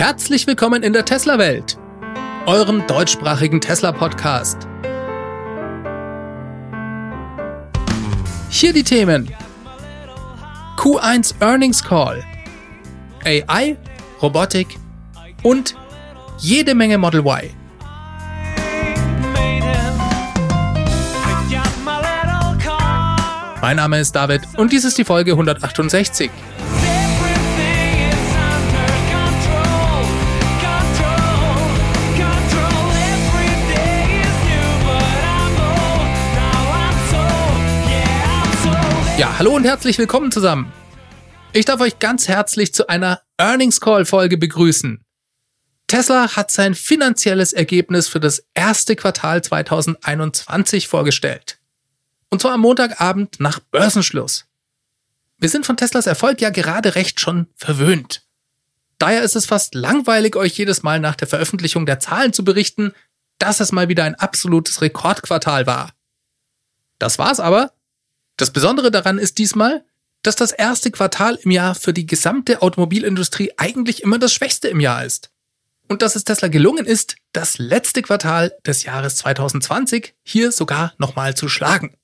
Herzlich willkommen in der Tesla-Welt, eurem deutschsprachigen Tesla-Podcast. Hier die Themen: Q1 Earnings Call, AI, Robotik und jede Menge Model Y. Mein Name ist David und dies ist die Folge 168. Ja, hallo und herzlich willkommen zusammen. Ich darf euch ganz herzlich zu einer Earnings Call Folge begrüßen. Tesla hat sein finanzielles Ergebnis für das erste Quartal 2021 vorgestellt. Und zwar am Montagabend nach Börsenschluss. Wir sind von Teslas Erfolg ja gerade recht schon verwöhnt. Daher ist es fast langweilig, euch jedes Mal nach der Veröffentlichung der Zahlen zu berichten, dass es mal wieder ein absolutes Rekordquartal war. Das war's aber, das Besondere daran ist diesmal, dass das erste Quartal im Jahr für die gesamte Automobilindustrie eigentlich immer das schwächste im Jahr ist. Und dass es Tesla gelungen ist, das letzte Quartal des Jahres 2020 hier sogar nochmal zu schlagen.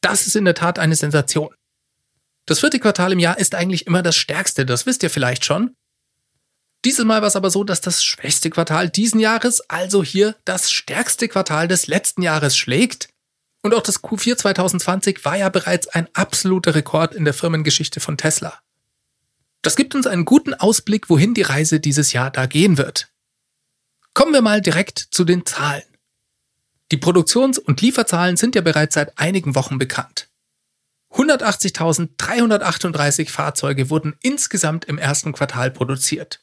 Das ist in der Tat eine Sensation. Das vierte Quartal im Jahr ist eigentlich immer das stärkste, das wisst ihr vielleicht schon. Dieses Mal war es aber so, dass das schwächste Quartal diesen Jahres also hier das stärkste Quartal des letzten Jahres schlägt und auch das Q4 2020 war ja bereits ein absoluter Rekord in der Firmengeschichte von Tesla. Das gibt uns einen guten Ausblick, wohin die Reise dieses Jahr da gehen wird. Kommen wir mal direkt zu den Zahlen. Die Produktions- und Lieferzahlen sind ja bereits seit einigen Wochen bekannt. 180.338 Fahrzeuge wurden insgesamt im ersten Quartal produziert.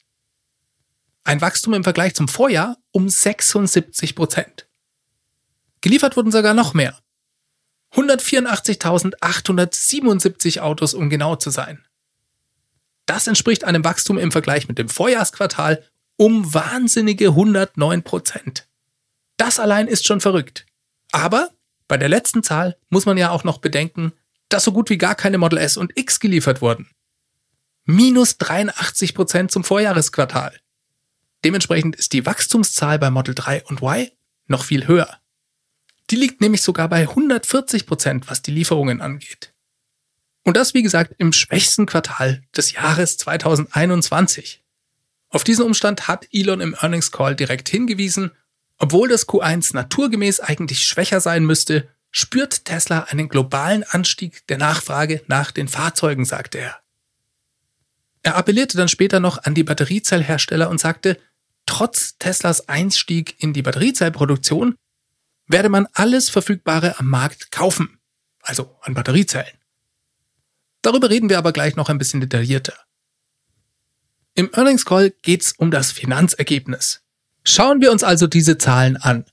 Ein Wachstum im Vergleich zum Vorjahr um 76 Prozent. Geliefert wurden sogar noch mehr, 184.877 Autos, um genau zu sein. Das entspricht einem Wachstum im Vergleich mit dem Vorjahresquartal um wahnsinnige 109 Prozent. Das allein ist schon verrückt. Aber bei der letzten Zahl muss man ja auch noch bedenken, dass so gut wie gar keine Model S und X geliefert wurden. Minus 83 Prozent zum Vorjahresquartal. Dementsprechend ist die Wachstumszahl bei Model 3 und Y noch viel höher. Die liegt nämlich sogar bei 140 Prozent, was die Lieferungen angeht. Und das, wie gesagt, im schwächsten Quartal des Jahres 2021. Auf diesen Umstand hat Elon im Earnings Call direkt hingewiesen. Obwohl das Q1 naturgemäß eigentlich schwächer sein müsste, spürt Tesla einen globalen Anstieg der Nachfrage nach den Fahrzeugen, sagte er. Er appellierte dann später noch an die Batteriezellhersteller und sagte, trotz Teslas Einstieg in die Batteriezellproduktion werde man alles Verfügbare am Markt kaufen, also an Batteriezellen. Darüber reden wir aber gleich noch ein bisschen detaillierter. Im Earnings Call geht's um das Finanzergebnis. Schauen wir uns also diese Zahlen an.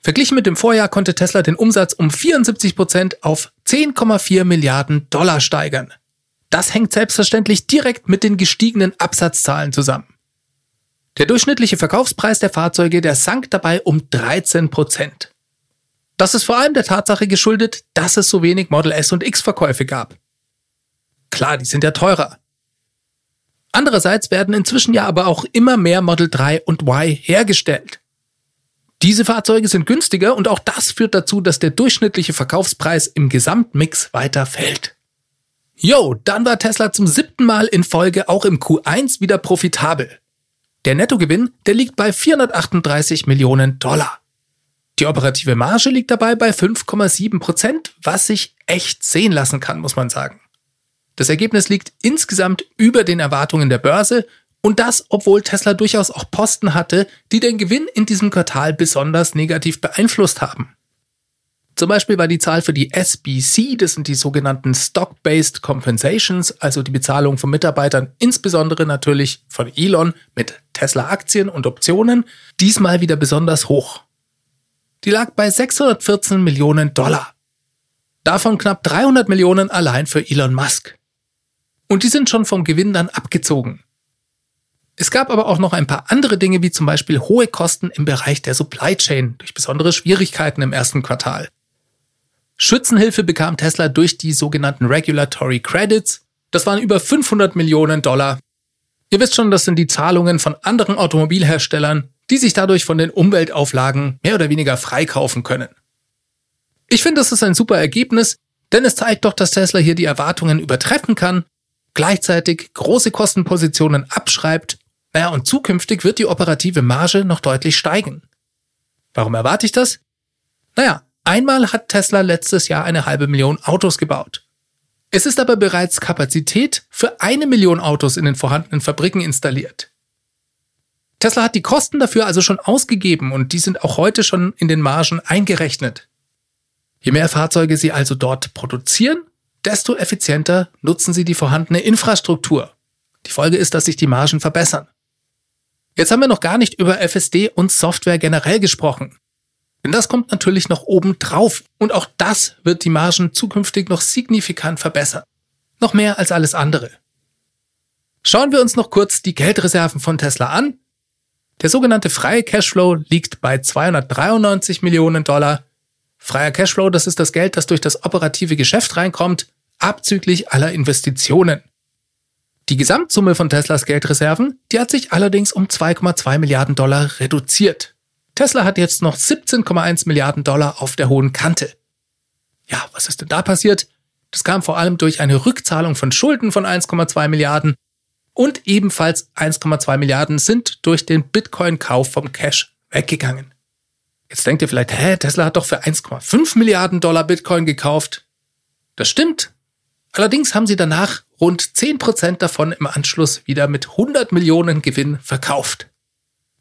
Verglichen mit dem Vorjahr konnte Tesla den Umsatz um 74 Prozent auf 10,4 Milliarden Dollar steigern. Das hängt selbstverständlich direkt mit den gestiegenen Absatzzahlen zusammen. Der durchschnittliche Verkaufspreis der Fahrzeuge, der sank dabei um 13 Prozent. Das ist vor allem der Tatsache geschuldet, dass es so wenig Model S und X Verkäufe gab. Klar, die sind ja teurer. Andererseits werden inzwischen ja aber auch immer mehr Model 3 und Y hergestellt. Diese Fahrzeuge sind günstiger und auch das führt dazu, dass der durchschnittliche Verkaufspreis im Gesamtmix weiter fällt. Jo, dann war Tesla zum siebten Mal in Folge auch im Q1 wieder profitabel. Der Nettogewinn, der liegt bei 438 Millionen Dollar. Die operative Marge liegt dabei bei 5,7 Prozent, was sich echt sehen lassen kann, muss man sagen. Das Ergebnis liegt insgesamt über den Erwartungen der Börse und das, obwohl Tesla durchaus auch Posten hatte, die den Gewinn in diesem Quartal besonders negativ beeinflusst haben. Zum Beispiel war die Zahl für die SBC, das sind die sogenannten Stock-Based Compensations, also die Bezahlung von Mitarbeitern, insbesondere natürlich von Elon mit Tesla-Aktien und Optionen, diesmal wieder besonders hoch. Die lag bei 614 Millionen Dollar. Davon knapp 300 Millionen allein für Elon Musk. Und die sind schon vom Gewinn dann abgezogen. Es gab aber auch noch ein paar andere Dinge, wie zum Beispiel hohe Kosten im Bereich der Supply Chain durch besondere Schwierigkeiten im ersten Quartal. Schützenhilfe bekam Tesla durch die sogenannten Regulatory Credits. Das waren über 500 Millionen Dollar. Ihr wisst schon, das sind die Zahlungen von anderen Automobilherstellern, die sich dadurch von den Umweltauflagen mehr oder weniger freikaufen können. Ich finde, das ist ein super Ergebnis, denn es zeigt doch, dass Tesla hier die Erwartungen übertreffen kann, gleichzeitig große Kostenpositionen abschreibt, naja, und zukünftig wird die operative Marge noch deutlich steigen. Warum erwarte ich das? Naja, einmal hat Tesla letztes Jahr eine halbe Million Autos gebaut. Es ist aber bereits Kapazität für eine Million Autos in den vorhandenen Fabriken installiert. Tesla hat die Kosten dafür also schon ausgegeben und die sind auch heute schon in den Margen eingerechnet. Je mehr Fahrzeuge sie also dort produzieren, desto effizienter nutzen sie die vorhandene Infrastruktur. Die Folge ist, dass sich die Margen verbessern. Jetzt haben wir noch gar nicht über FSD und Software generell gesprochen. Denn das kommt natürlich noch oben drauf und auch das wird die Margen zukünftig noch signifikant verbessern. Noch mehr als alles andere. Schauen wir uns noch kurz die Geldreserven von Tesla an. Der sogenannte freie Cashflow liegt bei 293 Millionen Dollar. Freier Cashflow, das ist das Geld, das durch das operative Geschäft reinkommt, abzüglich aller Investitionen. Die Gesamtsumme von Teslas Geldreserven, die hat sich allerdings um 2,2 Milliarden Dollar reduziert. Tesla hat jetzt noch 17,1 Milliarden Dollar auf der hohen Kante. Ja, was ist denn da passiert? Das kam vor allem durch eine Rückzahlung von Schulden von 1,2 Milliarden und ebenfalls 1,2 Milliarden sind durch den Bitcoin-Kauf vom Cash weggegangen. Jetzt denkt ihr vielleicht, hä, Tesla hat doch für 1,5 Milliarden Dollar Bitcoin gekauft. Das stimmt. Allerdings haben sie danach rund 10% davon im Anschluss wieder mit 100 Millionen Gewinn verkauft.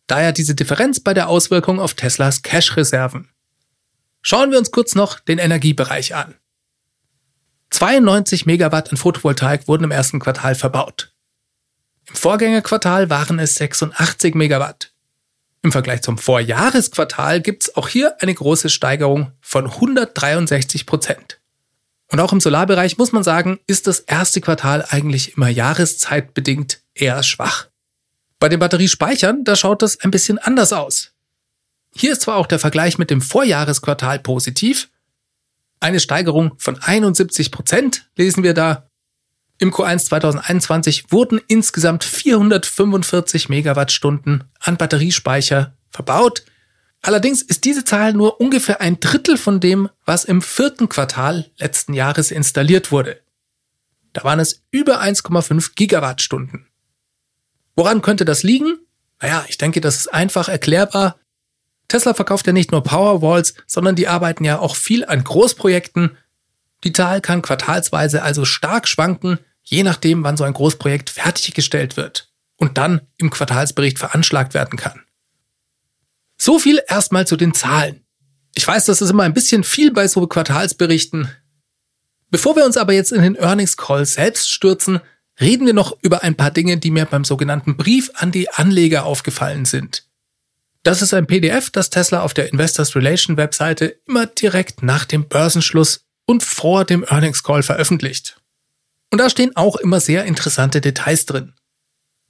Daher diese Differenz bei der Auswirkung auf Teslas Cash-Reserven. Schauen wir uns kurz noch den Energiebereich an. 92 Megawatt an Photovoltaik wurden im ersten Quartal verbaut. Im Vorgängerquartal waren es 86 Megawatt. Im Vergleich zum Vorjahresquartal gibt es auch hier eine große Steigerung von 163 Prozent. Und auch im Solarbereich muss man sagen, ist das erste Quartal eigentlich immer jahreszeitbedingt eher schwach. Bei den Batteriespeichern, da schaut das ein bisschen anders aus. Hier ist zwar auch der Vergleich mit dem Vorjahresquartal positiv, eine Steigerung von 71 Prozent lesen wir da. Im Q1 2021 wurden insgesamt 445 Megawattstunden an Batteriespeicher verbaut. Allerdings ist diese Zahl nur ungefähr ein Drittel von dem, was im vierten Quartal letzten Jahres installiert wurde. Da waren es über 1,5 Gigawattstunden. Woran könnte das liegen? Naja, ich denke, das ist einfach erklärbar. Tesla verkauft ja nicht nur Powerwalls, sondern die arbeiten ja auch viel an Großprojekten. Die Zahl kann quartalsweise also stark schwanken, je nachdem, wann so ein Großprojekt fertiggestellt wird und dann im Quartalsbericht veranschlagt werden kann. So viel erstmal zu den Zahlen. Ich weiß, das ist immer ein bisschen viel bei so Quartalsberichten. Bevor wir uns aber jetzt in den Earnings Call selbst stürzen, reden wir noch über ein paar Dinge, die mir beim sogenannten Brief an die Anleger aufgefallen sind. Das ist ein PDF, das Tesla auf der Investors Relation Webseite immer direkt nach dem Börsenschluss und vor dem Earnings Call veröffentlicht. Und da stehen auch immer sehr interessante Details drin.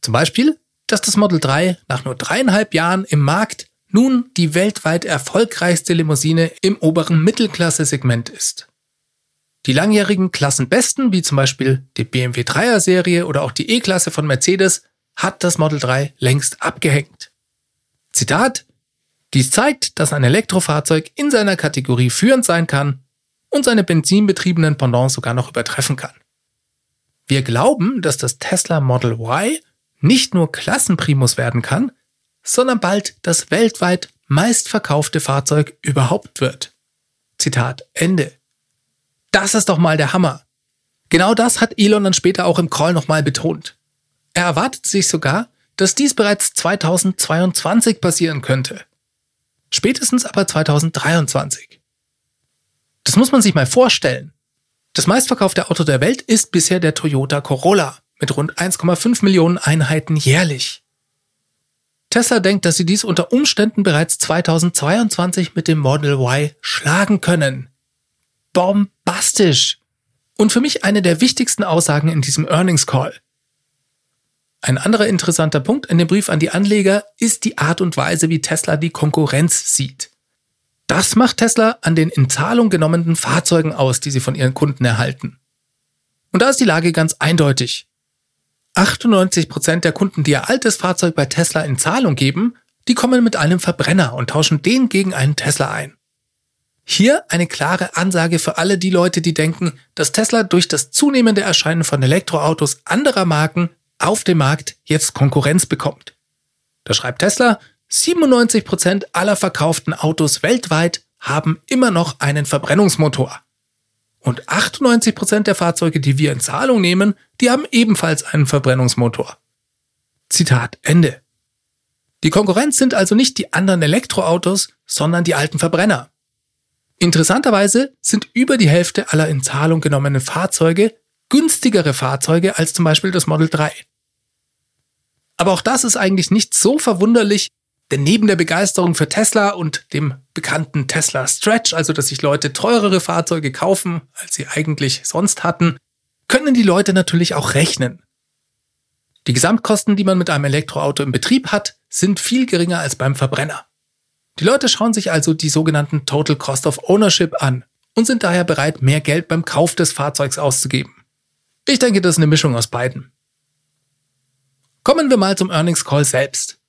Zum Beispiel, dass das Model 3 nach nur dreieinhalb Jahren im Markt nun die weltweit erfolgreichste Limousine im oberen Mittelklasse-Segment ist. Die langjährigen Klassenbesten, wie zum Beispiel die BMW 3er Serie oder auch die E-Klasse von Mercedes, hat das Model 3 längst abgehängt. Zitat, dies zeigt, dass ein Elektrofahrzeug in seiner Kategorie führend sein kann und seine benzinbetriebenen Pendants sogar noch übertreffen kann. Wir glauben, dass das Tesla Model Y nicht nur Klassenprimus werden kann, sondern bald das weltweit meistverkaufte Fahrzeug überhaupt wird. Zitat Ende. Das ist doch mal der Hammer. Genau das hat Elon dann später auch im Call nochmal betont. Er erwartet sich sogar, dass dies bereits 2022 passieren könnte. Spätestens aber 2023. Das muss man sich mal vorstellen. Das meistverkaufte Auto der Welt ist bisher der Toyota Corolla mit rund 1,5 Millionen Einheiten jährlich. Tesla denkt, dass sie dies unter Umständen bereits 2022 mit dem Model Y schlagen können bombastisch. Und für mich eine der wichtigsten Aussagen in diesem Earnings Call. Ein anderer interessanter Punkt in dem Brief an die Anleger ist die Art und Weise, wie Tesla die Konkurrenz sieht. Das macht Tesla an den in Zahlung genommenen Fahrzeugen aus, die sie von ihren Kunden erhalten. Und da ist die Lage ganz eindeutig. 98% der Kunden, die ihr altes Fahrzeug bei Tesla in Zahlung geben, die kommen mit einem Verbrenner und tauschen den gegen einen Tesla ein. Hier eine klare Ansage für alle die Leute, die denken, dass Tesla durch das zunehmende Erscheinen von Elektroautos anderer Marken auf dem Markt jetzt Konkurrenz bekommt. Da schreibt Tesla, 97% aller verkauften Autos weltweit haben immer noch einen Verbrennungsmotor. Und 98% der Fahrzeuge, die wir in Zahlung nehmen, die haben ebenfalls einen Verbrennungsmotor. Zitat Ende. Die Konkurrenz sind also nicht die anderen Elektroautos, sondern die alten Verbrenner. Interessanterweise sind über die Hälfte aller in Zahlung genommenen Fahrzeuge günstigere Fahrzeuge als zum Beispiel das Model 3. Aber auch das ist eigentlich nicht so verwunderlich, denn neben der Begeisterung für Tesla und dem bekannten Tesla Stretch, also dass sich Leute teurere Fahrzeuge kaufen, als sie eigentlich sonst hatten, können die Leute natürlich auch rechnen. Die Gesamtkosten, die man mit einem Elektroauto im Betrieb hat, sind viel geringer als beim Verbrenner. Die Leute schauen sich also die sogenannten Total Cost of Ownership an und sind daher bereit, mehr Geld beim Kauf des Fahrzeugs auszugeben. Ich denke, das ist eine Mischung aus beiden. Kommen wir mal zum Earnings Call selbst.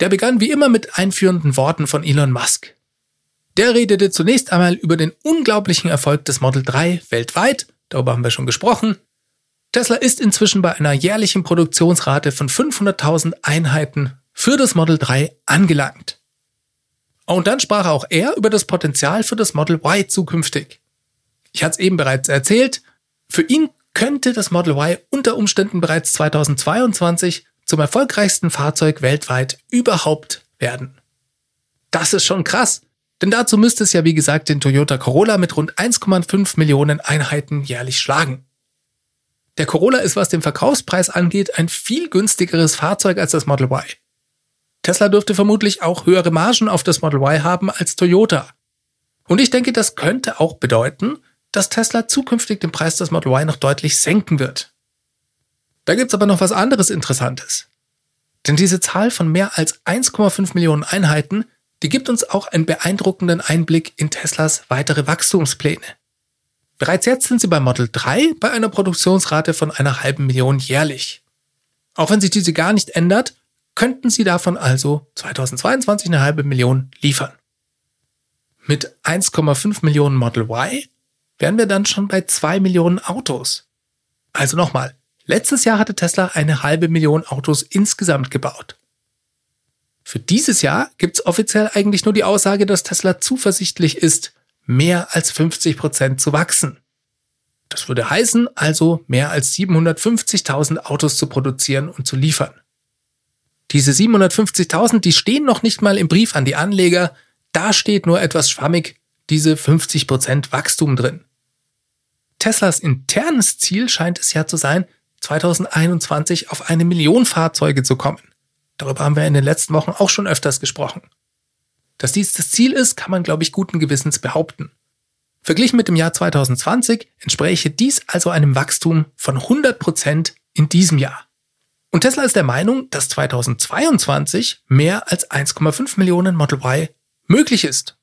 Der begann wie immer mit einführenden Worten von Elon Musk. Der redete zunächst einmal über den unglaublichen Erfolg des Model 3 weltweit, darüber haben wir schon gesprochen. Tesla ist inzwischen bei einer jährlichen Produktionsrate von 500.000 Einheiten für das Model 3 angelangt. Und dann sprach auch er über das Potenzial für das Model Y zukünftig. Ich hatte es eben bereits erzählt, für ihn könnte das Model Y unter Umständen bereits 2022 zum erfolgreichsten Fahrzeug weltweit überhaupt werden. Das ist schon krass, denn dazu müsste es ja wie gesagt den Toyota Corolla mit rund 1,5 Millionen Einheiten jährlich schlagen. Der Corolla ist, was den Verkaufspreis angeht, ein viel günstigeres Fahrzeug als das Model Y. Tesla dürfte vermutlich auch höhere Margen auf das Model Y haben als Toyota. Und ich denke, das könnte auch bedeuten, dass Tesla zukünftig den Preis des Model Y noch deutlich senken wird. Da gibt's aber noch was anderes Interessantes. Denn diese Zahl von mehr als 1,5 Millionen Einheiten, die gibt uns auch einen beeindruckenden Einblick in Teslas weitere Wachstumspläne. Bereits jetzt sind sie bei Model 3 bei einer Produktionsrate von einer halben Million jährlich. Auch wenn sich diese gar nicht ändert, könnten sie davon also 2022 eine halbe Million liefern. Mit 1,5 Millionen Model Y wären wir dann schon bei 2 Millionen Autos. Also nochmal, Letztes Jahr hatte Tesla eine halbe Million Autos insgesamt gebaut. Für dieses Jahr gibt's offiziell eigentlich nur die Aussage, dass Tesla zuversichtlich ist, mehr als 50 Prozent zu wachsen. Das würde heißen, also mehr als 750.000 Autos zu produzieren und zu liefern. Diese 750.000, die stehen noch nicht mal im Brief an die Anleger, da steht nur etwas schwammig diese 50 Prozent Wachstum drin. Teslas internes Ziel scheint es ja zu sein, 2021 auf eine Million Fahrzeuge zu kommen. Darüber haben wir in den letzten Wochen auch schon öfters gesprochen. Dass dies das Ziel ist, kann man, glaube ich, guten Gewissens behaupten. Verglichen mit dem Jahr 2020 entspräche dies also einem Wachstum von 100 Prozent in diesem Jahr. Und Tesla ist der Meinung, dass 2022 mehr als 1,5 Millionen Model Y möglich ist.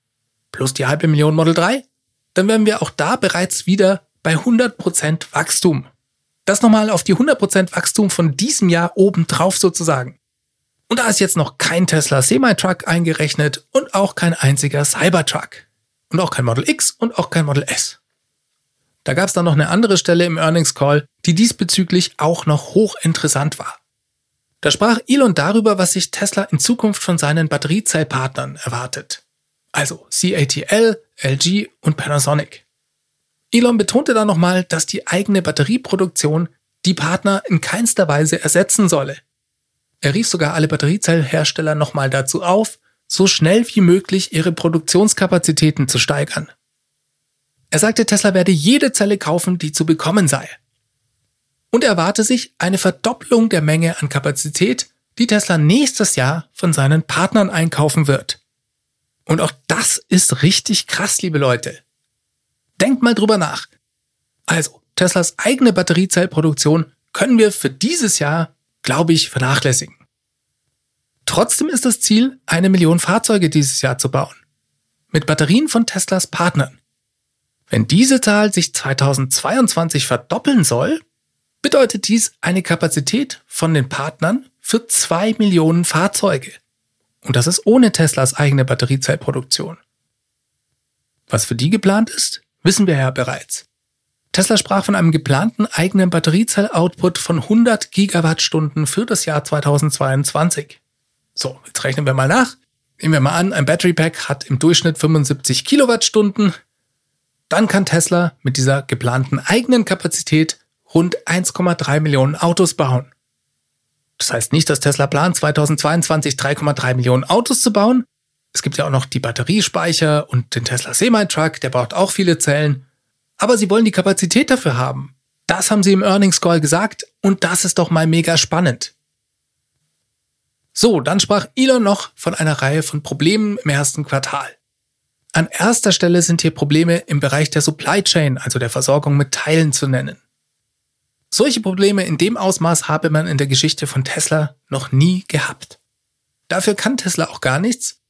Plus die halbe Million Model 3, dann wären wir auch da bereits wieder bei 100 Prozent Wachstum. Das nochmal auf die 100% Wachstum von diesem Jahr obendrauf sozusagen. Und da ist jetzt noch kein Tesla Semi-Truck eingerechnet und auch kein einziger Cybertruck. Und auch kein Model X und auch kein Model S. Da gab es dann noch eine andere Stelle im Earnings Call, die diesbezüglich auch noch hochinteressant war. Da sprach Elon darüber, was sich Tesla in Zukunft von seinen Batteriezellpartnern erwartet. Also CATL, LG und Panasonic. Elon betonte dann nochmal, dass die eigene Batterieproduktion die Partner in keinster Weise ersetzen solle. Er rief sogar alle Batteriezellhersteller nochmal dazu auf, so schnell wie möglich ihre Produktionskapazitäten zu steigern. Er sagte, Tesla werde jede Zelle kaufen, die zu bekommen sei. Und er erwarte sich eine Verdopplung der Menge an Kapazität, die Tesla nächstes Jahr von seinen Partnern einkaufen wird. Und auch das ist richtig krass, liebe Leute. Denkt mal drüber nach. Also, Teslas eigene Batteriezellproduktion können wir für dieses Jahr, glaube ich, vernachlässigen. Trotzdem ist das Ziel, eine Million Fahrzeuge dieses Jahr zu bauen. Mit Batterien von Teslas Partnern. Wenn diese Zahl sich 2022 verdoppeln soll, bedeutet dies eine Kapazität von den Partnern für zwei Millionen Fahrzeuge. Und das ist ohne Teslas eigene Batteriezellproduktion. Was für die geplant ist, wissen wir ja bereits. Tesla sprach von einem geplanten eigenen Batteriezell-Output von 100 Gigawattstunden für das Jahr 2022. So, jetzt rechnen wir mal nach. Nehmen wir mal an, ein Battery Pack hat im Durchschnitt 75 Kilowattstunden. Dann kann Tesla mit dieser geplanten eigenen Kapazität rund 1,3 Millionen Autos bauen. Das heißt nicht, dass Tesla plant, 2022 3,3 Millionen Autos zu bauen. Es gibt ja auch noch die Batteriespeicher und den Tesla Semi-Truck, der braucht auch viele Zellen. Aber sie wollen die Kapazität dafür haben. Das haben sie im Earnings Call gesagt und das ist doch mal mega spannend. So, dann sprach Elon noch von einer Reihe von Problemen im ersten Quartal. An erster Stelle sind hier Probleme im Bereich der Supply Chain, also der Versorgung mit Teilen zu nennen. Solche Probleme in dem Ausmaß habe man in der Geschichte von Tesla noch nie gehabt. Dafür kann Tesla auch gar nichts.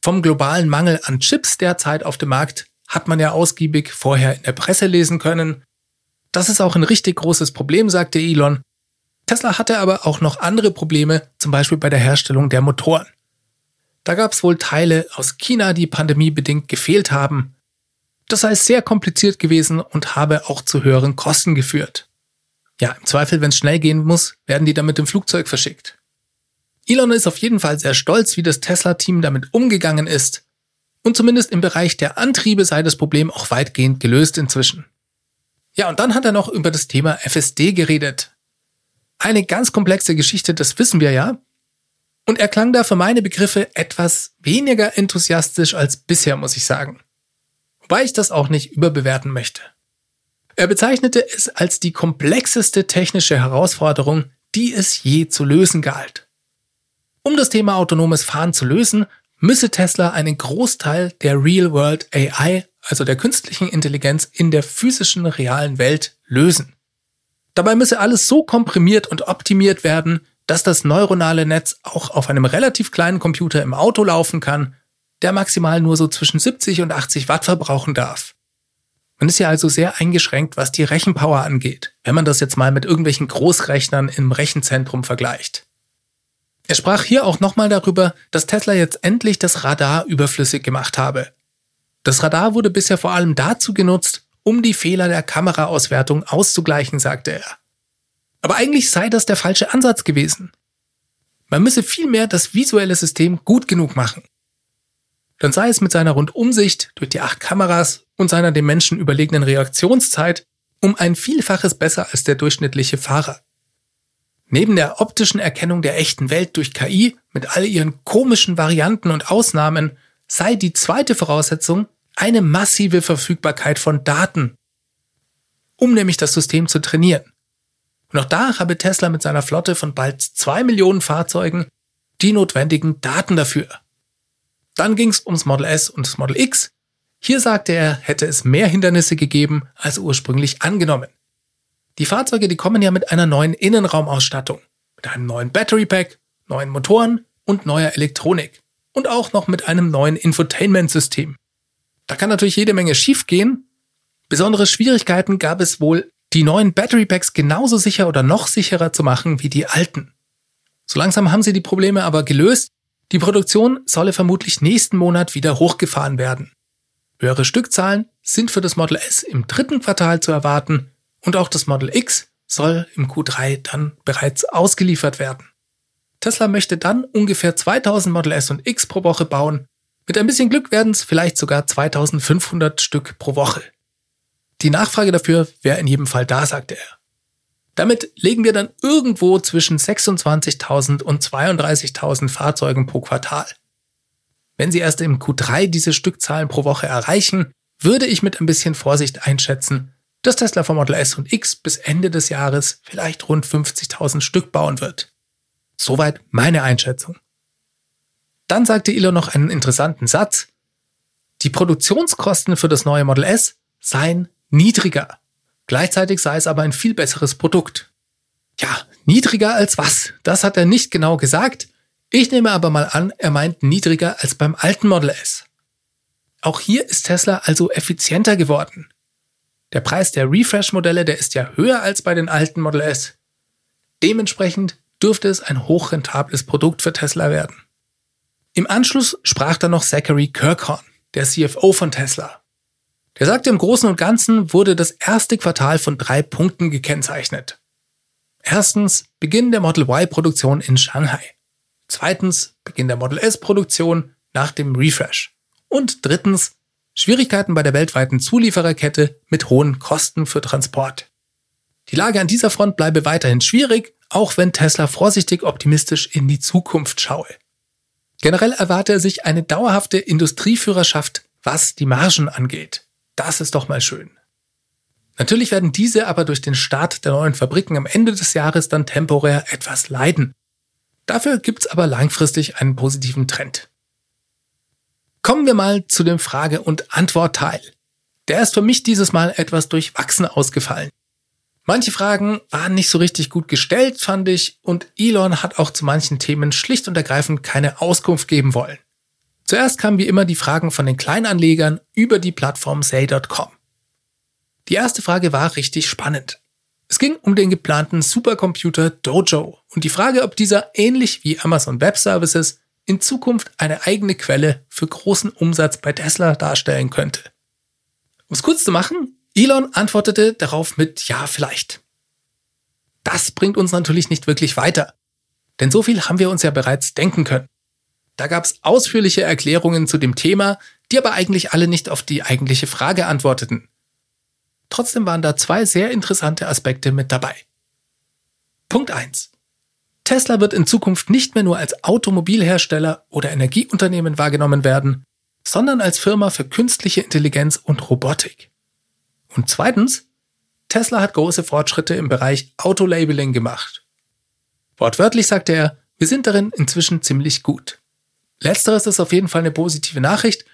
Vom globalen Mangel an Chips derzeit auf dem Markt hat man ja ausgiebig vorher in der Presse lesen können. Das ist auch ein richtig großes Problem, sagte Elon. Tesla hatte aber auch noch andere Probleme, zum Beispiel bei der Herstellung der Motoren. Da gab es wohl Teile aus China, die pandemiebedingt gefehlt haben. Das sei sehr kompliziert gewesen und habe auch zu höheren Kosten geführt. Ja, im Zweifel, wenn es schnell gehen muss, werden die dann mit dem Flugzeug verschickt. Elon ist auf jeden Fall sehr stolz, wie das Tesla-Team damit umgegangen ist. Und zumindest im Bereich der Antriebe sei das Problem auch weitgehend gelöst inzwischen. Ja, und dann hat er noch über das Thema FSD geredet. Eine ganz komplexe Geschichte, das wissen wir ja. Und er klang da für meine Begriffe etwas weniger enthusiastisch als bisher, muss ich sagen. Wobei ich das auch nicht überbewerten möchte. Er bezeichnete es als die komplexeste technische Herausforderung, die es je zu lösen galt. Um das Thema autonomes Fahren zu lösen, müsse Tesla einen Großteil der Real-World AI, also der künstlichen Intelligenz in der physischen realen Welt, lösen. Dabei müsse alles so komprimiert und optimiert werden, dass das neuronale Netz auch auf einem relativ kleinen Computer im Auto laufen kann, der maximal nur so zwischen 70 und 80 Watt verbrauchen darf. Man ist ja also sehr eingeschränkt, was die Rechenpower angeht, wenn man das jetzt mal mit irgendwelchen Großrechnern im Rechenzentrum vergleicht. Er sprach hier auch nochmal darüber, dass Tesla jetzt endlich das Radar überflüssig gemacht habe. Das Radar wurde bisher vor allem dazu genutzt, um die Fehler der Kameraauswertung auszugleichen, sagte er. Aber eigentlich sei das der falsche Ansatz gewesen. Man müsse vielmehr das visuelle System gut genug machen dann sei es mit seiner Rundumsicht durch die acht Kameras und seiner dem Menschen überlegenen Reaktionszeit um ein Vielfaches besser als der durchschnittliche Fahrer. Neben der optischen Erkennung der echten Welt durch KI mit all ihren komischen Varianten und Ausnahmen sei die zweite Voraussetzung eine massive Verfügbarkeit von Daten, um nämlich das System zu trainieren. Und auch da habe Tesla mit seiner Flotte von bald zwei Millionen Fahrzeugen die notwendigen Daten dafür. Dann ging es ums Model S und das Model X. Hier sagte er, hätte es mehr Hindernisse gegeben als ursprünglich angenommen. Die Fahrzeuge, die kommen ja mit einer neuen Innenraumausstattung, mit einem neuen Battery Pack, neuen Motoren und neuer Elektronik und auch noch mit einem neuen Infotainment-System. Da kann natürlich jede Menge schiefgehen. Besondere Schwierigkeiten gab es wohl, die neuen Battery Packs genauso sicher oder noch sicherer zu machen wie die alten. So langsam haben sie die Probleme aber gelöst die Produktion solle vermutlich nächsten Monat wieder hochgefahren werden. Höhere Stückzahlen sind für das Model S im dritten Quartal zu erwarten und auch das Model X soll im Q3 dann bereits ausgeliefert werden. Tesla möchte dann ungefähr 2000 Model S und X pro Woche bauen. Mit ein bisschen Glück werden es vielleicht sogar 2500 Stück pro Woche. Die Nachfrage dafür wäre in jedem Fall da, sagte er. Damit legen wir dann irgendwo zwischen 26.000 und 32.000 Fahrzeugen pro Quartal. Wenn Sie erst im Q3 diese Stückzahlen pro Woche erreichen, würde ich mit ein bisschen Vorsicht einschätzen, dass Tesla vom Model S und X bis Ende des Jahres vielleicht rund 50.000 Stück bauen wird. Soweit meine Einschätzung. Dann sagte Elon noch einen interessanten Satz. Die Produktionskosten für das neue Model S seien niedriger. Gleichzeitig sei es aber ein viel besseres Produkt. Ja, niedriger als was? Das hat er nicht genau gesagt. Ich nehme aber mal an, er meint niedriger als beim alten Model S. Auch hier ist Tesla also effizienter geworden. Der Preis der Refresh-Modelle, der ist ja höher als bei den alten Model S. Dementsprechend dürfte es ein hochrentables Produkt für Tesla werden. Im Anschluss sprach dann noch Zachary Kirkhorn, der CFO von Tesla. Der sagte, im Großen und Ganzen wurde das erste Quartal von drei Punkten gekennzeichnet. Erstens Beginn der Model Y-Produktion in Shanghai. Zweitens Beginn der Model S-Produktion nach dem Refresh. Und drittens Schwierigkeiten bei der weltweiten Zuliefererkette mit hohen Kosten für Transport. Die Lage an dieser Front bleibe weiterhin schwierig, auch wenn Tesla vorsichtig optimistisch in die Zukunft schaue. Generell erwarte er sich eine dauerhafte Industrieführerschaft, was die Margen angeht. Das ist doch mal schön. Natürlich werden diese aber durch den Start der neuen Fabriken am Ende des Jahres dann temporär etwas leiden. Dafür gibt's aber langfristig einen positiven Trend. Kommen wir mal zu dem Frage- und Antwortteil. Der ist für mich dieses Mal etwas durchwachsen ausgefallen. Manche Fragen waren nicht so richtig gut gestellt, fand ich, und Elon hat auch zu manchen Themen schlicht und ergreifend keine Auskunft geben wollen. Zuerst kamen wie immer die Fragen von den Kleinanlegern über die Plattform say.com. Die erste Frage war richtig spannend. Es ging um den geplanten Supercomputer Dojo und die Frage, ob dieser ähnlich wie Amazon Web Services in Zukunft eine eigene Quelle für großen Umsatz bei Tesla darstellen könnte. Um es kurz zu machen, Elon antwortete darauf mit Ja, vielleicht. Das bringt uns natürlich nicht wirklich weiter. Denn so viel haben wir uns ja bereits denken können. Da gab es ausführliche Erklärungen zu dem Thema, die aber eigentlich alle nicht auf die eigentliche Frage antworteten. Trotzdem waren da zwei sehr interessante Aspekte mit dabei. Punkt 1. Tesla wird in Zukunft nicht mehr nur als Automobilhersteller oder Energieunternehmen wahrgenommen werden, sondern als Firma für künstliche Intelligenz und Robotik. Und zweitens, Tesla hat große Fortschritte im Bereich Autolabeling gemacht. Wortwörtlich sagte er, wir sind darin inzwischen ziemlich gut. Letzteres ist auf jeden Fall eine positive Nachricht,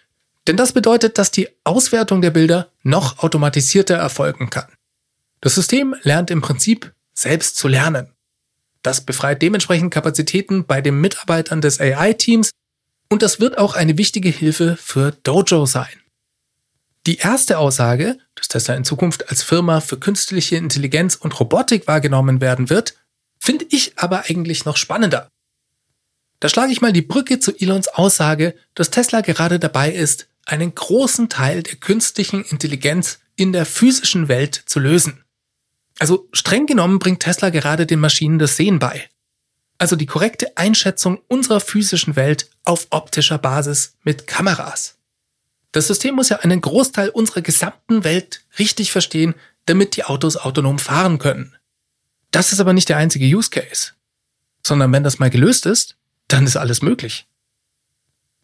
denn das bedeutet, dass die Auswertung der Bilder noch automatisierter erfolgen kann. Das System lernt im Prinzip selbst zu lernen. Das befreit dementsprechend Kapazitäten bei den Mitarbeitern des AI-Teams und das wird auch eine wichtige Hilfe für Dojo sein. Die erste Aussage, dass Tesla in Zukunft als Firma für künstliche Intelligenz und Robotik wahrgenommen werden wird, finde ich aber eigentlich noch spannender. Da schlage ich mal die Brücke zu Elons Aussage, dass Tesla gerade dabei ist, einen großen Teil der künstlichen Intelligenz in der physischen Welt zu lösen. Also streng genommen bringt Tesla gerade den Maschinen das Sehen bei. Also die korrekte Einschätzung unserer physischen Welt auf optischer Basis mit Kameras. Das System muss ja einen Großteil unserer gesamten Welt richtig verstehen, damit die Autos autonom fahren können. Das ist aber nicht der einzige Use Case. Sondern wenn das mal gelöst ist, dann ist alles möglich.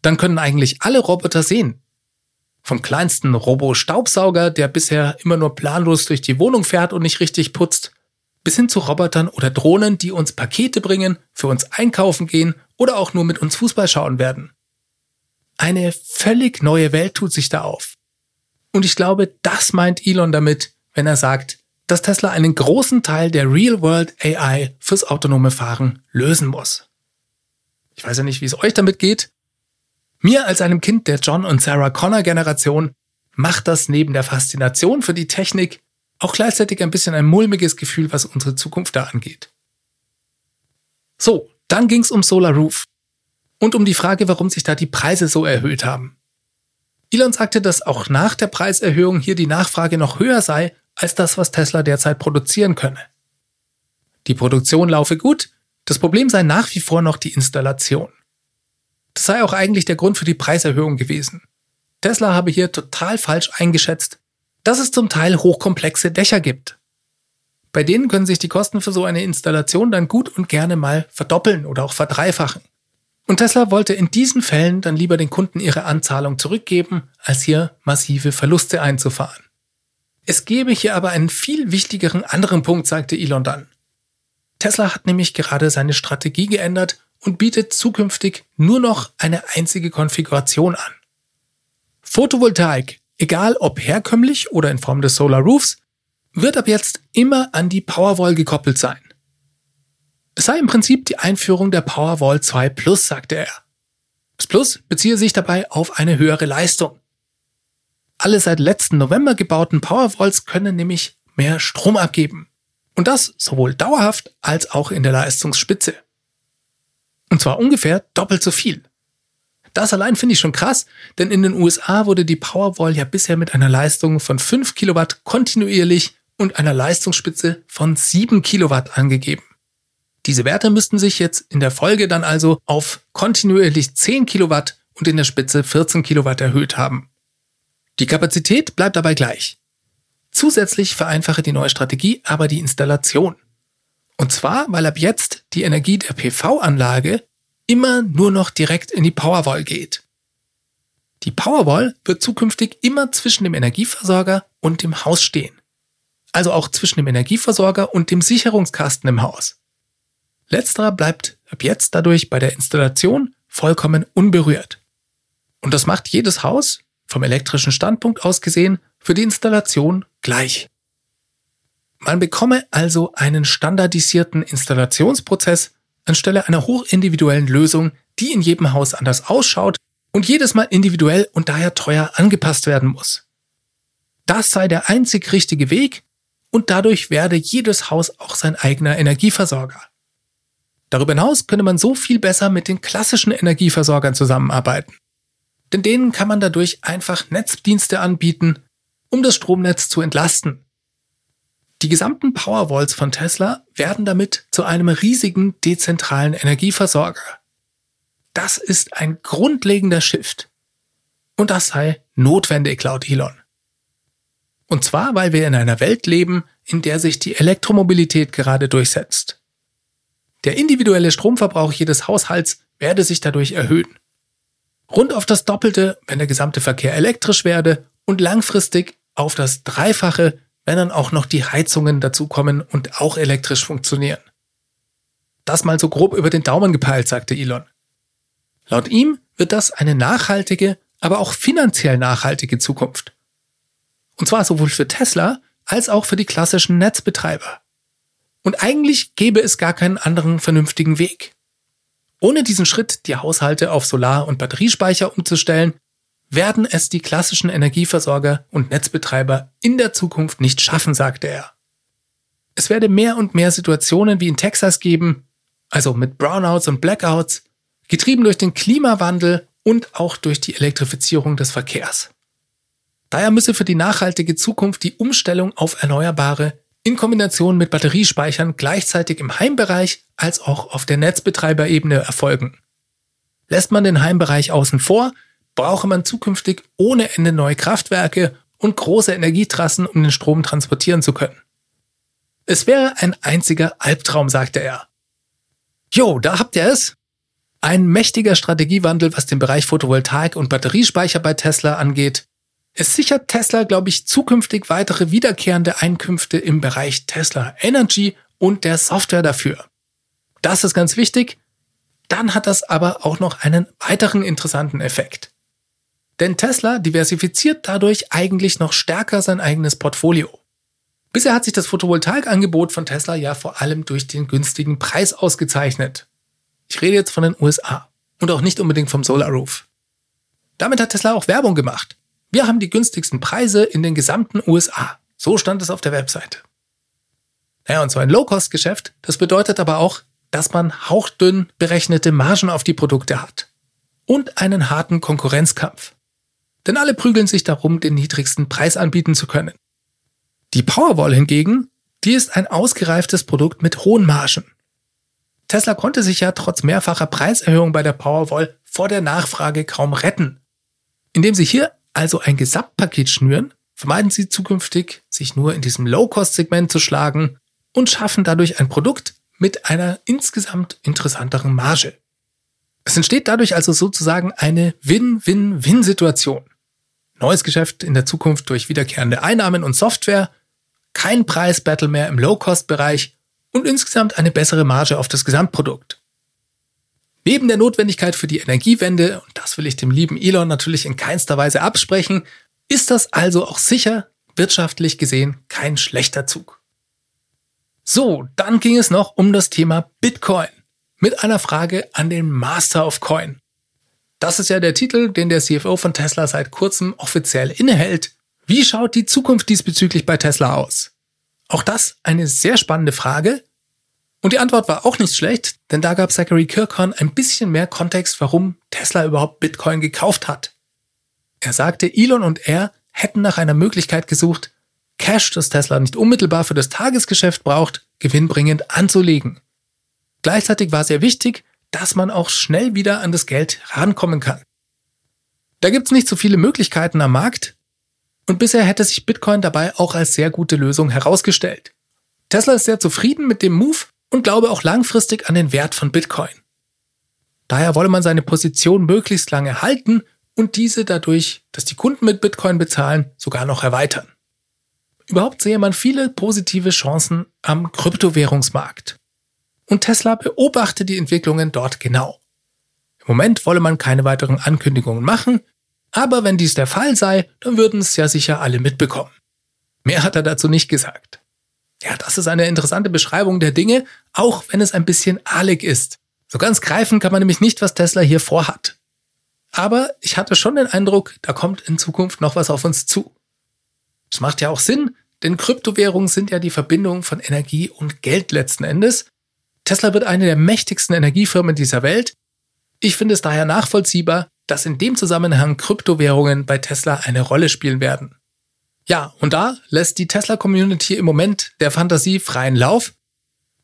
Dann können eigentlich alle Roboter sehen, vom kleinsten Robo-Staubsauger, der bisher immer nur planlos durch die Wohnung fährt und nicht richtig putzt, bis hin zu Robotern oder Drohnen, die uns Pakete bringen, für uns einkaufen gehen oder auch nur mit uns Fußball schauen werden. Eine völlig neue Welt tut sich da auf. Und ich glaube, das meint Elon damit, wenn er sagt, dass Tesla einen großen Teil der Real-World AI fürs autonome Fahren lösen muss. Ich weiß ja nicht, wie es euch damit geht, mir als einem Kind der John und Sarah Connor Generation macht das neben der Faszination für die Technik auch gleichzeitig ein bisschen ein mulmiges Gefühl, was unsere Zukunft da angeht. So, dann ging's um Solar Roof und um die Frage, warum sich da die Preise so erhöht haben. Elon sagte, dass auch nach der Preiserhöhung hier die Nachfrage noch höher sei als das, was Tesla derzeit produzieren könne. Die Produktion laufe gut, das Problem sei nach wie vor noch die Installation. Das sei auch eigentlich der Grund für die Preiserhöhung gewesen. Tesla habe hier total falsch eingeschätzt, dass es zum Teil hochkomplexe Dächer gibt. Bei denen können sich die Kosten für so eine Installation dann gut und gerne mal verdoppeln oder auch verdreifachen. Und Tesla wollte in diesen Fällen dann lieber den Kunden ihre Anzahlung zurückgeben, als hier massive Verluste einzufahren. Es gebe hier aber einen viel wichtigeren anderen Punkt, sagte Elon dann. Tesla hat nämlich gerade seine Strategie geändert und bietet zukünftig nur noch eine einzige Konfiguration an. Photovoltaik, egal ob herkömmlich oder in Form des Solar Roofs, wird ab jetzt immer an die Powerwall gekoppelt sein. Es sei im Prinzip die Einführung der Powerwall 2 Plus, sagte er. Das Plus beziehe sich dabei auf eine höhere Leistung. Alle seit letzten November gebauten Powerwalls können nämlich mehr Strom abgeben. Und das sowohl dauerhaft als auch in der Leistungsspitze. Und zwar ungefähr doppelt so viel. Das allein finde ich schon krass, denn in den USA wurde die Powerwall ja bisher mit einer Leistung von 5 Kilowatt kontinuierlich und einer Leistungsspitze von 7 Kilowatt angegeben. Diese Werte müssten sich jetzt in der Folge dann also auf kontinuierlich 10 Kilowatt und in der Spitze 14 Kilowatt erhöht haben. Die Kapazität bleibt dabei gleich. Zusätzlich vereinfache die neue Strategie aber die Installation. Und zwar, weil ab jetzt die Energie der PV-Anlage immer nur noch direkt in die Powerwall geht. Die Powerwall wird zukünftig immer zwischen dem Energieversorger und dem Haus stehen. Also auch zwischen dem Energieversorger und dem Sicherungskasten im Haus. Letzterer bleibt ab jetzt dadurch bei der Installation vollkommen unberührt. Und das macht jedes Haus, vom elektrischen Standpunkt aus gesehen, für die Installation gleich. Man bekomme also einen standardisierten Installationsprozess anstelle einer hochindividuellen Lösung, die in jedem Haus anders ausschaut und jedes Mal individuell und daher teuer angepasst werden muss. Das sei der einzig richtige Weg und dadurch werde jedes Haus auch sein eigener Energieversorger. Darüber hinaus könne man so viel besser mit den klassischen Energieversorgern zusammenarbeiten. Denn denen kann man dadurch einfach Netzdienste anbieten, um das Stromnetz zu entlasten die gesamten Powerwalls von Tesla werden damit zu einem riesigen dezentralen Energieversorger. Das ist ein grundlegender Shift. Und das sei notwendig, laut Elon. Und zwar, weil wir in einer Welt leben, in der sich die Elektromobilität gerade durchsetzt. Der individuelle Stromverbrauch jedes Haushalts werde sich dadurch erhöhen. Rund auf das Doppelte, wenn der gesamte Verkehr elektrisch werde und langfristig auf das Dreifache, wenn dann auch noch die Heizungen dazukommen und auch elektrisch funktionieren. Das mal so grob über den Daumen gepeilt, sagte Elon. Laut ihm wird das eine nachhaltige, aber auch finanziell nachhaltige Zukunft. Und zwar sowohl für Tesla als auch für die klassischen Netzbetreiber. Und eigentlich gäbe es gar keinen anderen vernünftigen Weg. Ohne diesen Schritt, die Haushalte auf Solar- und Batteriespeicher umzustellen, werden es die klassischen Energieversorger und Netzbetreiber in der Zukunft nicht schaffen, sagte er. Es werde mehr und mehr Situationen wie in Texas geben, also mit Brownouts und Blackouts, getrieben durch den Klimawandel und auch durch die Elektrifizierung des Verkehrs. Daher müsse für die nachhaltige Zukunft die Umstellung auf Erneuerbare in Kombination mit Batteriespeichern gleichzeitig im Heimbereich als auch auf der Netzbetreiberebene erfolgen. Lässt man den Heimbereich außen vor, brauche man zukünftig ohne Ende neue Kraftwerke und große Energietrassen, um den Strom transportieren zu können. Es wäre ein einziger Albtraum, sagte er. Jo, da habt ihr es. Ein mächtiger Strategiewandel, was den Bereich Photovoltaik und Batteriespeicher bei Tesla angeht. Es sichert Tesla, glaube ich, zukünftig weitere wiederkehrende Einkünfte im Bereich Tesla Energy und der Software dafür. Das ist ganz wichtig. Dann hat das aber auch noch einen weiteren interessanten Effekt. Denn Tesla diversifiziert dadurch eigentlich noch stärker sein eigenes Portfolio. Bisher hat sich das Photovoltaikangebot von Tesla ja vor allem durch den günstigen Preis ausgezeichnet. Ich rede jetzt von den USA und auch nicht unbedingt vom Solar Roof. Damit hat Tesla auch Werbung gemacht. Wir haben die günstigsten Preise in den gesamten USA. So stand es auf der Webseite. Naja, und so ein Low-Cost-Geschäft, das bedeutet aber auch, dass man hauchdünn berechnete Margen auf die Produkte hat. Und einen harten Konkurrenzkampf. Denn alle prügeln sich darum, den niedrigsten Preis anbieten zu können. Die Powerwall hingegen, die ist ein ausgereiftes Produkt mit hohen Margen. Tesla konnte sich ja trotz mehrfacher Preiserhöhung bei der Powerwall vor der Nachfrage kaum retten. Indem sie hier also ein Gesamtpaket schnüren, vermeiden sie zukünftig, sich nur in diesem Low-Cost-Segment zu schlagen und schaffen dadurch ein Produkt mit einer insgesamt interessanteren Marge. Es entsteht dadurch also sozusagen eine Win-Win-Win-Situation. Neues Geschäft in der Zukunft durch wiederkehrende Einnahmen und Software, kein Preisbattle mehr im Low-Cost-Bereich und insgesamt eine bessere Marge auf das Gesamtprodukt. Neben der Notwendigkeit für die Energiewende, und das will ich dem lieben Elon natürlich in keinster Weise absprechen, ist das also auch sicher, wirtschaftlich gesehen, kein schlechter Zug. So, dann ging es noch um das Thema Bitcoin mit einer Frage an den Master of Coin. Das ist ja der Titel, den der CFO von Tesla seit kurzem offiziell innehält. Wie schaut die Zukunft diesbezüglich bei Tesla aus? Auch das eine sehr spannende Frage. Und die Antwort war auch nicht schlecht, denn da gab Zachary Kirkhorn ein bisschen mehr Kontext, warum Tesla überhaupt Bitcoin gekauft hat. Er sagte, Elon und er hätten nach einer Möglichkeit gesucht, Cash, das Tesla nicht unmittelbar für das Tagesgeschäft braucht, gewinnbringend anzulegen. Gleichzeitig war sehr wichtig, dass man auch schnell wieder an das Geld rankommen kann. Da gibt's nicht so viele Möglichkeiten am Markt und bisher hätte sich Bitcoin dabei auch als sehr gute Lösung herausgestellt. Tesla ist sehr zufrieden mit dem Move und glaube auch langfristig an den Wert von Bitcoin. Daher wolle man seine Position möglichst lange halten und diese dadurch, dass die Kunden mit Bitcoin bezahlen, sogar noch erweitern. Überhaupt sehe man viele positive Chancen am Kryptowährungsmarkt. Und Tesla beobachtet die Entwicklungen dort genau. Im Moment wolle man keine weiteren Ankündigungen machen, aber wenn dies der Fall sei, dann würden es ja sicher alle mitbekommen. Mehr hat er dazu nicht gesagt. Ja, das ist eine interessante Beschreibung der Dinge, auch wenn es ein bisschen ahlig ist. So ganz greifen kann man nämlich nicht, was Tesla hier vorhat. Aber ich hatte schon den Eindruck, da kommt in Zukunft noch was auf uns zu. Das macht ja auch Sinn, denn Kryptowährungen sind ja die Verbindung von Energie und Geld letzten Endes. Tesla wird eine der mächtigsten Energiefirmen dieser Welt. Ich finde es daher nachvollziehbar, dass in dem Zusammenhang Kryptowährungen bei Tesla eine Rolle spielen werden. Ja, und da lässt die Tesla-Community im Moment der Fantasie freien Lauf.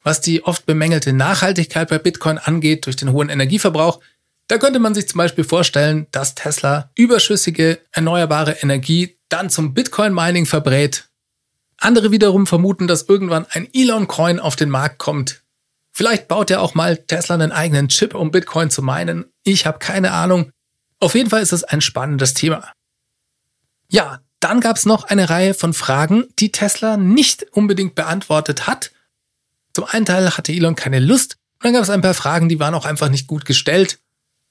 Was die oft bemängelte Nachhaltigkeit bei Bitcoin angeht durch den hohen Energieverbrauch, da könnte man sich zum Beispiel vorstellen, dass Tesla überschüssige erneuerbare Energie dann zum Bitcoin-Mining verbrät. Andere wiederum vermuten, dass irgendwann ein Elon-Coin auf den Markt kommt. Vielleicht baut ja auch mal Tesla einen eigenen Chip, um Bitcoin zu meinen. Ich habe keine Ahnung. Auf jeden Fall ist es ein spannendes Thema. Ja, dann gab es noch eine Reihe von Fragen, die Tesla nicht unbedingt beantwortet hat. Zum einen Teil hatte Elon keine Lust und dann gab es ein paar Fragen, die waren auch einfach nicht gut gestellt.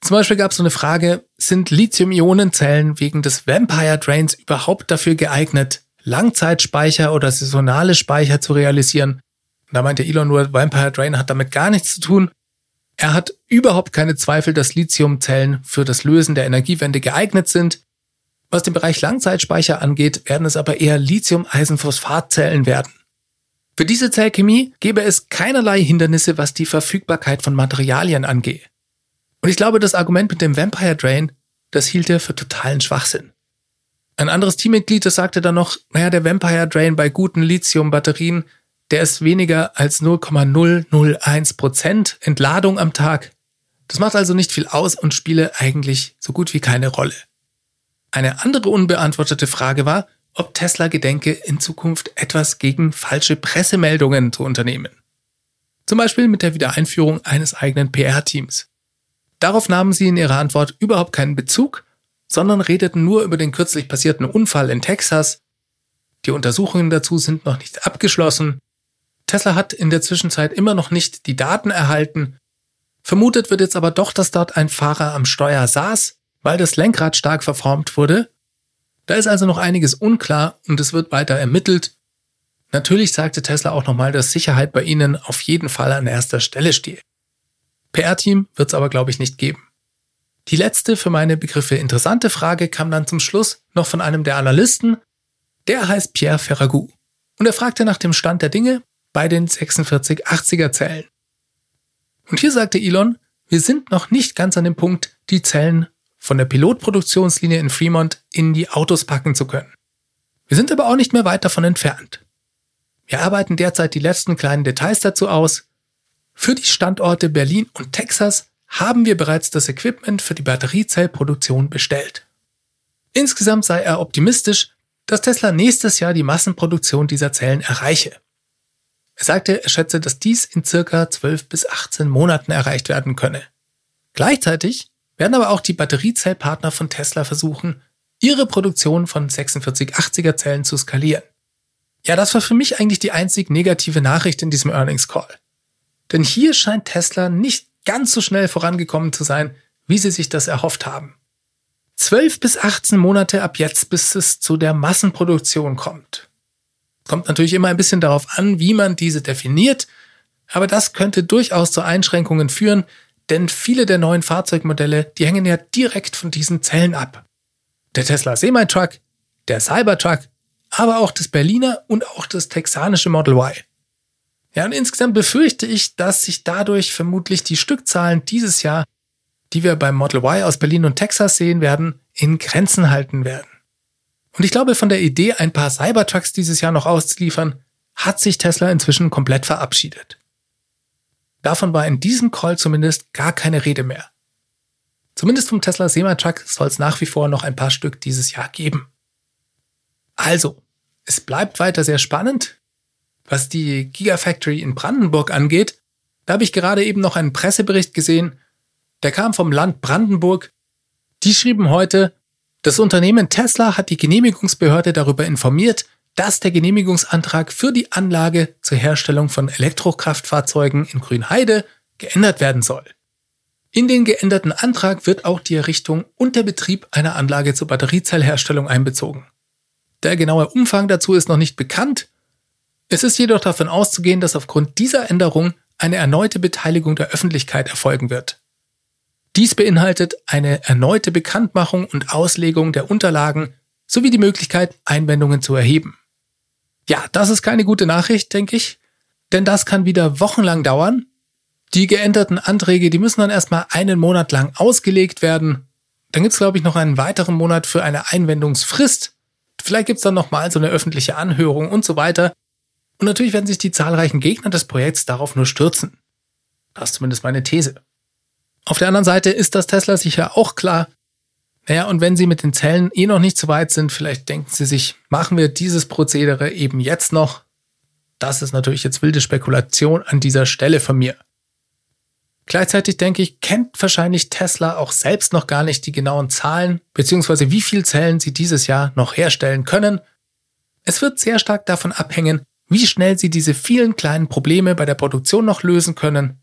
Zum Beispiel gab es so eine Frage, sind Lithium-Ionen-Zellen wegen des Vampire Drains überhaupt dafür geeignet, Langzeitspeicher oder saisonale Speicher zu realisieren? Und da meinte Elon nur, Vampire Drain hat damit gar nichts zu tun. Er hat überhaupt keine Zweifel, dass Lithiumzellen für das Lösen der Energiewende geeignet sind. Was den Bereich Langzeitspeicher angeht, werden es aber eher Lithium-Eisenphosphatzellen werden. Für diese Zellchemie gäbe es keinerlei Hindernisse, was die Verfügbarkeit von Materialien angeht. Und ich glaube, das Argument mit dem Vampire Drain, das hielt er für totalen Schwachsinn. Ein anderes Teammitglied, das sagte dann noch, naja, der Vampire Drain bei guten Lithium-Batterien, der ist weniger als 0,001% Entladung am Tag. Das macht also nicht viel aus und spiele eigentlich so gut wie keine Rolle. Eine andere unbeantwortete Frage war, ob Tesla gedenke, in Zukunft etwas gegen falsche Pressemeldungen zu unternehmen. Zum Beispiel mit der Wiedereinführung eines eigenen PR-Teams. Darauf nahmen sie in ihrer Antwort überhaupt keinen Bezug, sondern redeten nur über den kürzlich passierten Unfall in Texas. Die Untersuchungen dazu sind noch nicht abgeschlossen. Tesla hat in der Zwischenzeit immer noch nicht die Daten erhalten. Vermutet wird jetzt aber doch, dass dort ein Fahrer am Steuer saß weil das Lenkrad stark verformt wurde. Da ist also noch einiges unklar und es wird weiter ermittelt. Natürlich sagte Tesla auch nochmal, dass Sicherheit bei ihnen auf jeden Fall an erster Stelle stehe. PR-Team wird es aber, glaube ich, nicht geben. Die letzte für meine Begriffe interessante Frage kam dann zum Schluss noch von einem der Analysten. Der heißt Pierre Ferragut. Und er fragte nach dem Stand der Dinge bei den 4680er Zellen. Und hier sagte Elon, wir sind noch nicht ganz an dem Punkt, die Zellen von der Pilotproduktionslinie in Fremont in die Autos packen zu können. Wir sind aber auch nicht mehr weit davon entfernt. Wir arbeiten derzeit die letzten kleinen Details dazu aus. Für die Standorte Berlin und Texas haben wir bereits das Equipment für die Batteriezellproduktion bestellt. Insgesamt sei er optimistisch, dass Tesla nächstes Jahr die Massenproduktion dieser Zellen erreiche. Er sagte, er schätze, dass dies in circa 12 bis 18 Monaten erreicht werden könne. Gleichzeitig werden aber auch die Batteriezellpartner von Tesla versuchen, ihre Produktion von 4680er Zellen zu skalieren. Ja, das war für mich eigentlich die einzig negative Nachricht in diesem Earnings Call. Denn hier scheint Tesla nicht ganz so schnell vorangekommen zu sein, wie sie sich das erhofft haben. 12 bis 18 Monate ab jetzt, bis es zu der Massenproduktion kommt. Kommt natürlich immer ein bisschen darauf an, wie man diese definiert, aber das könnte durchaus zu Einschränkungen führen, denn viele der neuen Fahrzeugmodelle, die hängen ja direkt von diesen Zellen ab. Der Tesla Semi-Truck, der Cybertruck, aber auch das Berliner und auch das texanische Model Y. Ja, und insgesamt befürchte ich, dass sich dadurch vermutlich die Stückzahlen dieses Jahr, die wir beim Model Y aus Berlin und Texas sehen werden, in Grenzen halten werden. Und ich glaube, von der Idee, ein paar Cybertrucks dieses Jahr noch auszuliefern, hat sich Tesla inzwischen komplett verabschiedet. Davon war in diesem Call zumindest gar keine Rede mehr. Zumindest vom Tesla Semi-Truck soll es nach wie vor noch ein paar Stück dieses Jahr geben. Also, es bleibt weiter sehr spannend. Was die Gigafactory in Brandenburg angeht, da habe ich gerade eben noch einen Pressebericht gesehen, der kam vom Land Brandenburg. Die schrieben heute, das Unternehmen Tesla hat die Genehmigungsbehörde darüber informiert, dass der Genehmigungsantrag für die Anlage zur Herstellung von Elektrokraftfahrzeugen in Grünheide geändert werden soll. In den geänderten Antrag wird auch die Errichtung und der Betrieb einer Anlage zur Batteriezellherstellung einbezogen. Der genaue Umfang dazu ist noch nicht bekannt. Es ist jedoch davon auszugehen, dass aufgrund dieser Änderung eine erneute Beteiligung der Öffentlichkeit erfolgen wird. Dies beinhaltet eine erneute Bekanntmachung und Auslegung der Unterlagen sowie die Möglichkeit, Einwendungen zu erheben. Ja, das ist keine gute Nachricht, denke ich, denn das kann wieder wochenlang dauern. Die geänderten Anträge, die müssen dann erstmal einen Monat lang ausgelegt werden. Dann gibt's glaube ich, noch einen weiteren Monat für eine Einwendungsfrist. Vielleicht gibt's dann nochmal so eine öffentliche Anhörung und so weiter. Und natürlich werden sich die zahlreichen Gegner des Projekts darauf nur stürzen. Das ist zumindest meine These. Auf der anderen Seite ist das Tesla sicher auch klar. Naja, und wenn Sie mit den Zellen eh noch nicht so weit sind, vielleicht denken Sie sich, machen wir dieses Prozedere eben jetzt noch. Das ist natürlich jetzt wilde Spekulation an dieser Stelle von mir. Gleichzeitig denke ich, kennt wahrscheinlich Tesla auch selbst noch gar nicht die genauen Zahlen, beziehungsweise wie viel Zellen sie dieses Jahr noch herstellen können. Es wird sehr stark davon abhängen, wie schnell sie diese vielen kleinen Probleme bei der Produktion noch lösen können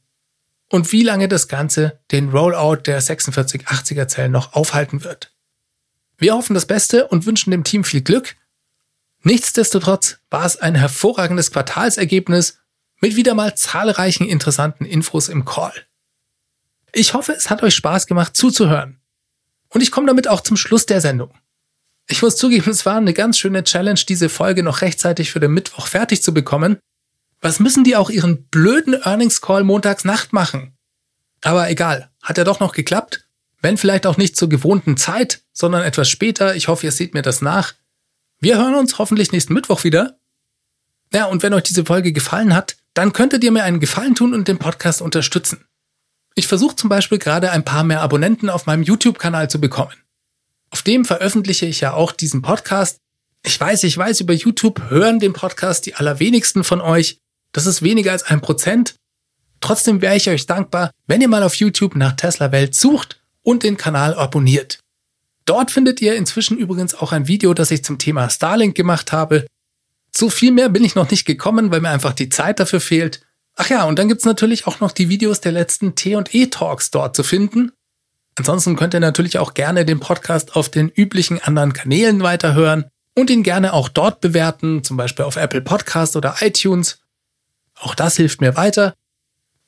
und wie lange das Ganze den Rollout der 4680er Zellen noch aufhalten wird. Wir hoffen das Beste und wünschen dem Team viel Glück. Nichtsdestotrotz war es ein hervorragendes Quartalsergebnis mit wieder mal zahlreichen interessanten Infos im Call. Ich hoffe, es hat euch Spaß gemacht zuzuhören. Und ich komme damit auch zum Schluss der Sendung. Ich muss zugeben, es war eine ganz schöne Challenge, diese Folge noch rechtzeitig für den Mittwoch fertig zu bekommen. Was müssen die auch ihren blöden Earnings Call montags Nacht machen? Aber egal, hat ja doch noch geklappt. Wenn vielleicht auch nicht zur gewohnten Zeit, sondern etwas später. Ich hoffe, ihr seht mir das nach. Wir hören uns hoffentlich nächsten Mittwoch wieder. Ja, und wenn euch diese Folge gefallen hat, dann könntet ihr mir einen Gefallen tun und den Podcast unterstützen. Ich versuche zum Beispiel gerade ein paar mehr Abonnenten auf meinem YouTube-Kanal zu bekommen. Auf dem veröffentliche ich ja auch diesen Podcast. Ich weiß, ich weiß, über YouTube hören den Podcast die allerwenigsten von euch. Das ist weniger als ein Prozent. Trotzdem wäre ich euch dankbar, wenn ihr mal auf YouTube nach Tesla Welt sucht und den Kanal abonniert. Dort findet ihr inzwischen übrigens auch ein Video, das ich zum Thema Starlink gemacht habe. Zu viel mehr bin ich noch nicht gekommen, weil mir einfach die Zeit dafür fehlt. Ach ja, und dann gibt's natürlich auch noch die Videos der letzten T&E-Talks dort zu finden. Ansonsten könnt ihr natürlich auch gerne den Podcast auf den üblichen anderen Kanälen weiterhören und ihn gerne auch dort bewerten, zum Beispiel auf Apple Podcast oder iTunes. Auch das hilft mir weiter.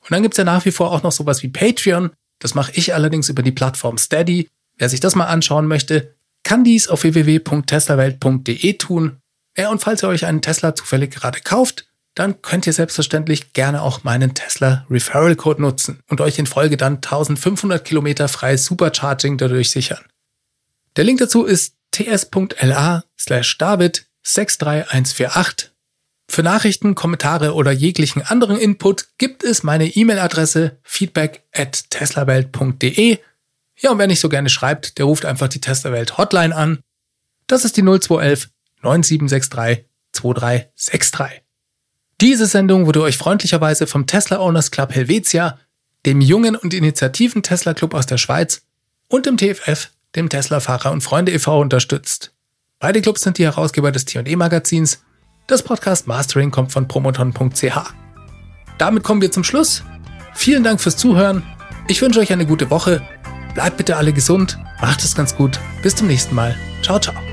Und dann gibt's ja nach wie vor auch noch sowas wie Patreon. Das mache ich allerdings über die Plattform Steady. Wer sich das mal anschauen möchte, kann dies auf www.teslawelt.de tun. Ja, und falls ihr euch einen Tesla zufällig gerade kauft, dann könnt ihr selbstverständlich gerne auch meinen Tesla Referral Code nutzen und euch in Folge dann 1500 Kilometer freies Supercharging dadurch sichern. Der Link dazu ist ts.la slash david 63148 für Nachrichten, Kommentare oder jeglichen anderen Input gibt es meine E-Mail-Adresse feedback at teslawelt.de. Ja, und wer nicht so gerne schreibt, der ruft einfach die Teslawelt Hotline an. Das ist die 0211 9763 2363. Diese Sendung wurde euch freundlicherweise vom Tesla Owners Club Helvetia, dem jungen und initiativen Tesla Club aus der Schweiz und dem TFF, dem Tesla Fahrer und Freunde e.V. unterstützt. Beide Clubs sind die Herausgeber des T&E Magazins das Podcast Mastering kommt von promoton.ch. Damit kommen wir zum Schluss. Vielen Dank fürs Zuhören. Ich wünsche euch eine gute Woche. Bleibt bitte alle gesund. Macht es ganz gut. Bis zum nächsten Mal. Ciao, ciao.